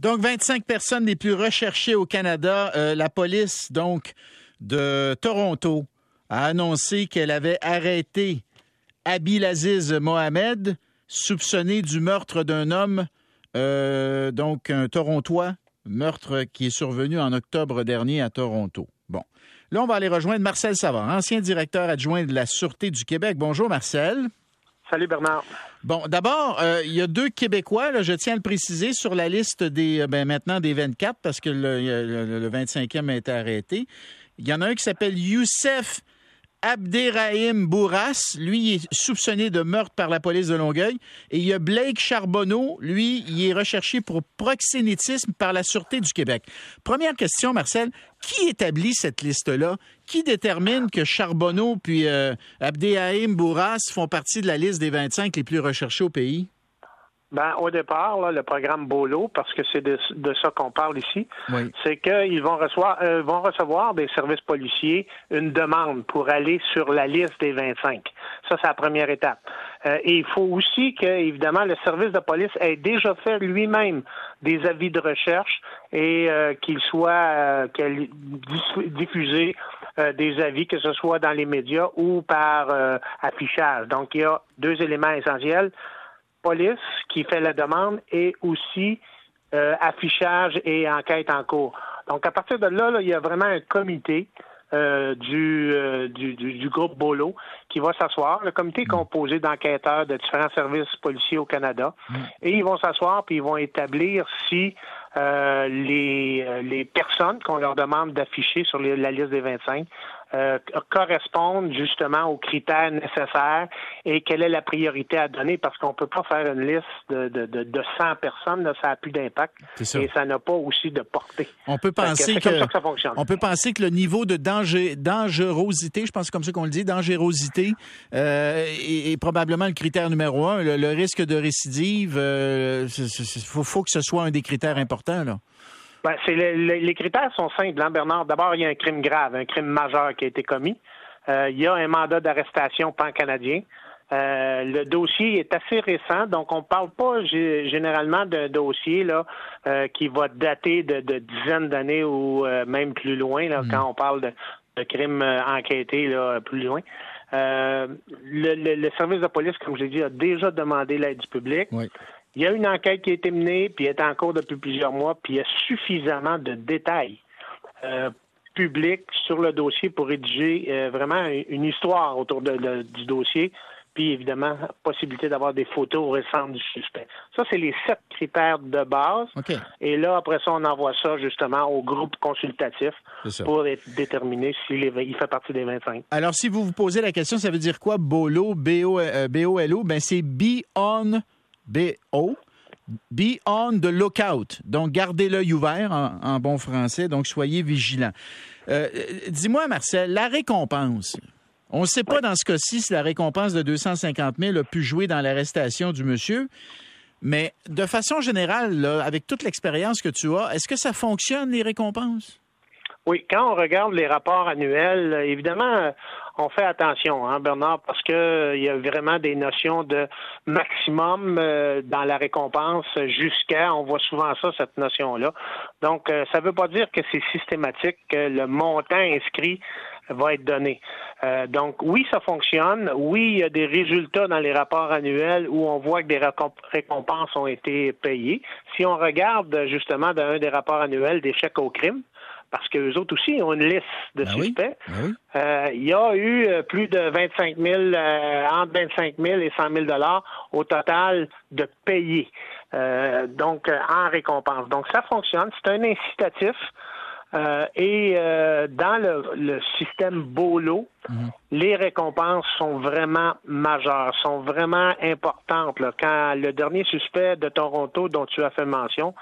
Donc, 25 personnes les plus recherchées au Canada. Euh, la police, donc, de Toronto a annoncé qu'elle avait arrêté Abilaziz Mohamed, soupçonné du meurtre d'un homme, euh, donc un Torontois, meurtre qui est survenu en octobre dernier à Toronto. Bon. Là, on va aller rejoindre Marcel Savard, ancien directeur adjoint de la Sûreté du Québec. Bonjour, Marcel. Salut Bernard. Bon, d'abord, euh, il y a deux Québécois, je tiens à le préciser, sur la liste des euh, ben, maintenant des 24 parce que le, le, le 25e a été arrêté. Il y en a un qui s'appelle Youssef Abderrahim Bourras, lui, est soupçonné de meurtre par la police de Longueuil. Et il y a Blake Charbonneau, lui, il est recherché pour proxénétisme par la Sûreté du Québec. Première question, Marcel, qui établit cette liste-là? Qui détermine que Charbonneau puis euh, Abderrahim Bourras font partie de la liste des 25 les plus recherchés au pays? Ben, au départ, le programme Bolo, parce que c'est de, ça qu'on parle ici, c'est qu'ils vont recevoir, euh, vont recevoir des services policiers une demande pour aller sur la liste des 25. Ça, c'est la première étape. Euh, et il faut aussi que, évidemment, le service de police ait déjà fait lui-même des avis de recherche et euh, qu'il soit qu'il diffusé des avis, que ce soit dans les médias ou par affichage. Donc, il y a deux éléments essentiels police qui fait la demande et aussi euh, affichage et enquête en cours. Donc, à partir de là, il y a vraiment un comité euh, euh, du, du, groupe Bolo qui va s'asseoir. Le comité est mm. composé d'enquêteurs de différents services policiers au Canada. Mm. Et ils vont s'asseoir puis ils vont établir si les, les personnes qu'on leur demande d'afficher sur la liste des 25 euh, correspondent justement aux critères nécessaires et quelle est la priorité à donner parce qu'on peut pas faire une liste de, de, de, 100 personnes, là, ça n'a plus d'impact et ça n'a pas aussi de portée. On peut penser que. On peut penser que le niveau de danger, dangerosité, je pense comme ça qu'on le dit, dangerosité euh, est, probablement le critère numéro un. Le, risque de récidive, il euh, faut, faut que ce soit un des critères importants là. Ben, c'est les critères sont simples, hein, Bernard. D'abord, il y a un crime grave, un crime majeur qui a été commis. Euh, il y a un mandat d'arrestation pan-canadien. Euh, le dossier est assez récent, donc on ne parle pas généralement d'un dossier là euh, qui va dater de, dizaines d'années ou même plus loin là, mm. quand on parle de, de crimes enquêtés là, plus loin. Le, le, service de police, comme je l'ai dit, a déjà demandé l'aide du public. Oui. Il y a une enquête qui a été menée, puis elle est en cours depuis plusieurs mois, puis il y a suffisamment de détails euh, publics sur le dossier pour rédiger euh, vraiment une histoire autour du dossier puis évidemment, possibilité d'avoir des photos récentes du suspect. Ça, c'est les sept critères de base. Et là, après ça, on envoie ça justement au groupe consultatif pour déterminer s'il il fait partie des 25. Alors, si vous vous posez la question, ça veut dire quoi, BOLO, B-O-L-O? Ben, c'est Be On B-O. Be on the lookout. Donc, gardez l'œil ouvert en, bon français. Donc, soyez vigilants. Euh, dis-moi, Marcel, la récompense. On ne sait pas dans ce cas-ci si la récompense de 250 000 a pu jouer dans l'arrestation du monsieur. Mais de façon générale, avec toute l'expérience que tu as, est-ce que ça fonctionne, les récompenses? Oui, quand on regarde les rapports annuels, évidemment, on fait attention, hein, Bernard, parce que euh, il y a vraiment des notions de maximum euh, dans la récompense jusqu'à, on voit souvent ça, cette notion-là. Donc, euh, ça ne veut pas dire que c'est systématique, que le montant inscrit va être donné. donc, oui, ça fonctionne. Oui, il y a des résultats dans les rapports annuels où on voit que des récompenses ont été payées. Si on regarde justement dans un des rapports annuels des chèques au crime, parce qu'eux autres aussi ont une liste de ben suspects. Ben euh, il y a eu euh, plus de 25 000, euh, entre 25 000 et 100 000 dollars au total de payés, donc en récompense. Donc ça fonctionne, c'est un incitatif. et dans le, système BOLO, mhm. les récompenses sont vraiment majeures, sont vraiment importantes. Quand le dernier suspect de Toronto dont tu as fait mention,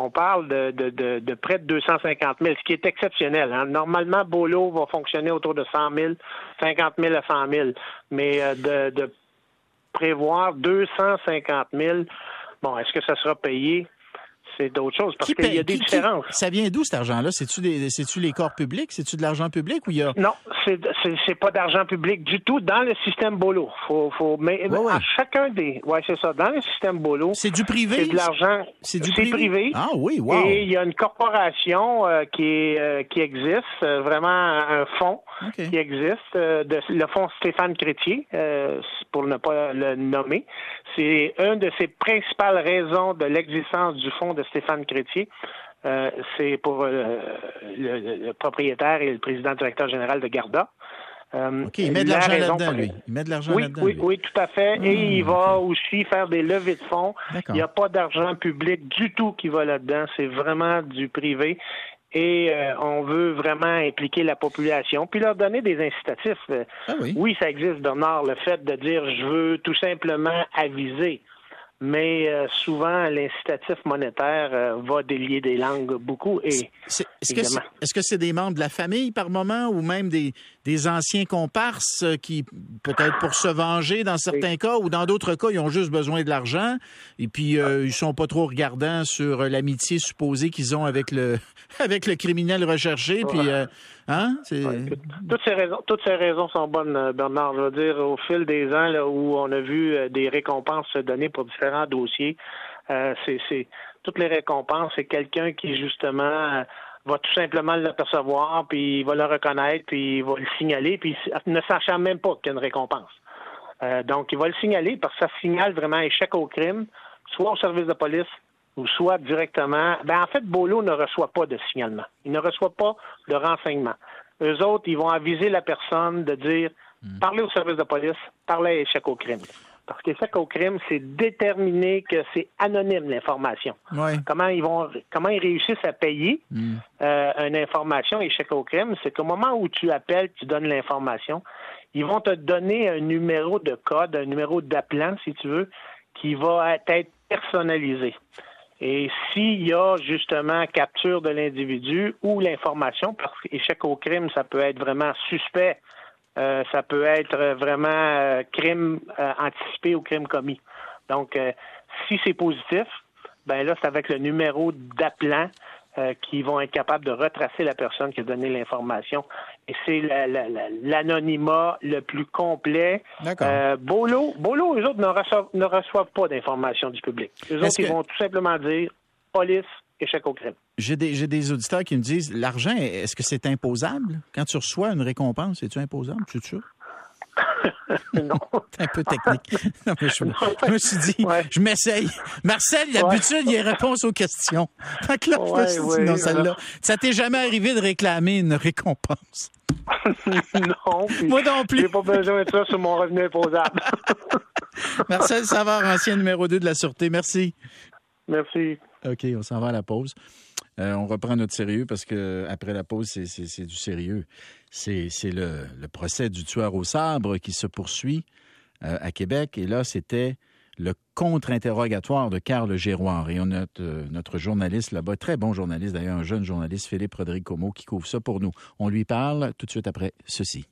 on parle de, près de 250 000, ce qui est exceptionnel. Hein. Normalement, Bolo va fonctionner autour de 100 000, 50 000 à 100 000. Mais euh, de prévoir 250 000, bon, est-ce que ça sera payé? C'est d'autres choses parce qu'il y a des différences. ça vient d'où cet argent-là? C'est-tu c'est-tu les corps publics? C'est-tu de l'argent public ou il y a Non, c'est c'est pas d'argent public du tout dans le système Bolo. Faut, faut mais à chacun des ouais c'est ça dans le système Bolo. C'est du privé? C'est de l'argent. C'est du privé? Ah oui, wow. Et il y a une corporation euh, qui est euh, qui existe, euh, vraiment un fonds qui existe, de, le fonds Stéphane Chrétier, pour ne pas le nommer. C'est une de ses principales raisons de l'existence du fonds de Stéphane Chrétier. Euh, c'est pour euh, le, propriétaire et le président directeur général de Garda. Euh, OK, il met de l'argent là-dedans, lui. Il met de l'argent oui, là-dedans. Oui, oui, tout à fait. et hmm, il va aussi faire des levées de fonds. Il n'y a pas d'argent public du tout qui va là-dedans. C'est vraiment du privé. Et on veut vraiment impliquer la population, puis leur donner des incitatifs. Ah oui. oui, ça existe, Bernard, le fait de dire je veux tout simplement aviser mais euh, souvent l'incitatif monétaire euh, va délier des langues beaucoup. Et est-ce que c'est est -ce c'est des membres de la famille par moment ou même des, des anciens comparses euh, qui peut-être pour se venger dans certains cas ou dans d'autres cas ils ont juste besoin de l'argent et puis euh, ils sont pas trop regardants sur l'amitié supposée qu'ils ont avec le avec le criminel recherché puis Hein? toutes ces raisons, sont bonnes, euh, Bernard. Je veux dire, au fil des ans là, où on a vu euh, des récompenses se donner pour différents dossiers, euh, c'est toutes les récompenses, c'est quelqu'un qui justement va tout simplement l'apercevoir, puis il va le reconnaître, puis il va le signaler, puis ne sachant même pas qu'il y a une récompense. donc, il va le signaler parce que ça signale vraiment échec au crime, soit au service de police, ou soit directement. Ben, en fait, Bolo ne reçoit pas de signalement. Il ne reçoit pas de renseignement. Eux autres, ils vont aviser la personne de dire hmm. parlez au service de police, parlez à échec au crime. Parce qu'échec au crime, c'est déterminer que c'est anonyme l'information. Comment ils vont, comment ils réussissent à payer hmm. euh, une information échec au crime, c'est qu'au moment où tu appelles, tu donnes l'information, ils vont te donner un numéro de code, un numéro d'appelant, si tu veux, qui va être personnalisé. Et s'il y a justement capture de l'individu ou l'information, parce qu'échec au crime, ça peut être vraiment suspect, euh, ça peut être vraiment euh, crime euh, anticipé ou crime commis. Donc, si c'est positif, ben là, c'est avec le numéro d'appelant euh, qui vont être capables de retracer la personne qui a donné l'information. Et c'est l'anonymat le plus complet. Euh, Bolo, Bolo, eux autres ne reçoivent, ne reçoivent pas d'informations du public. Eux autres, ils vont tout simplement dire police, échec au crime. J'ai des, des, auditeurs qui me disent l'argent, est-ce que c'est imposable? Quand tu reçois une récompense, est-tu imposable? Tu es sûr? non. un peu technique. je, me suis dit, je m'essaye. Marcel, d'habitude, il y a réponse aux questions. Fait que là, je me suis dit, non, celle-là. Ça t'est jamais arrivé de réclamer une récompense? non. Moi non plus. J'ai pas besoin de ça sur mon revenu imposable. Marcel Savard, ancien numéro 2 de la Sûreté. Merci. Merci. OK, on s'en va à la pause. Euh, on reprend notre sérieux parce que après la pause, c'est du sérieux. C'est le, le, procès du tueur au sabre qui se poursuit euh, à Québec. Et là, c'était le contre-interrogatoire de Carl Géroir. Et on a euh, notre, journaliste là-bas, très bon journaliste d'ailleurs, un jeune journaliste, Philippe Rodrigue Como, qui couvre ça pour nous. On lui parle tout de suite après ceci.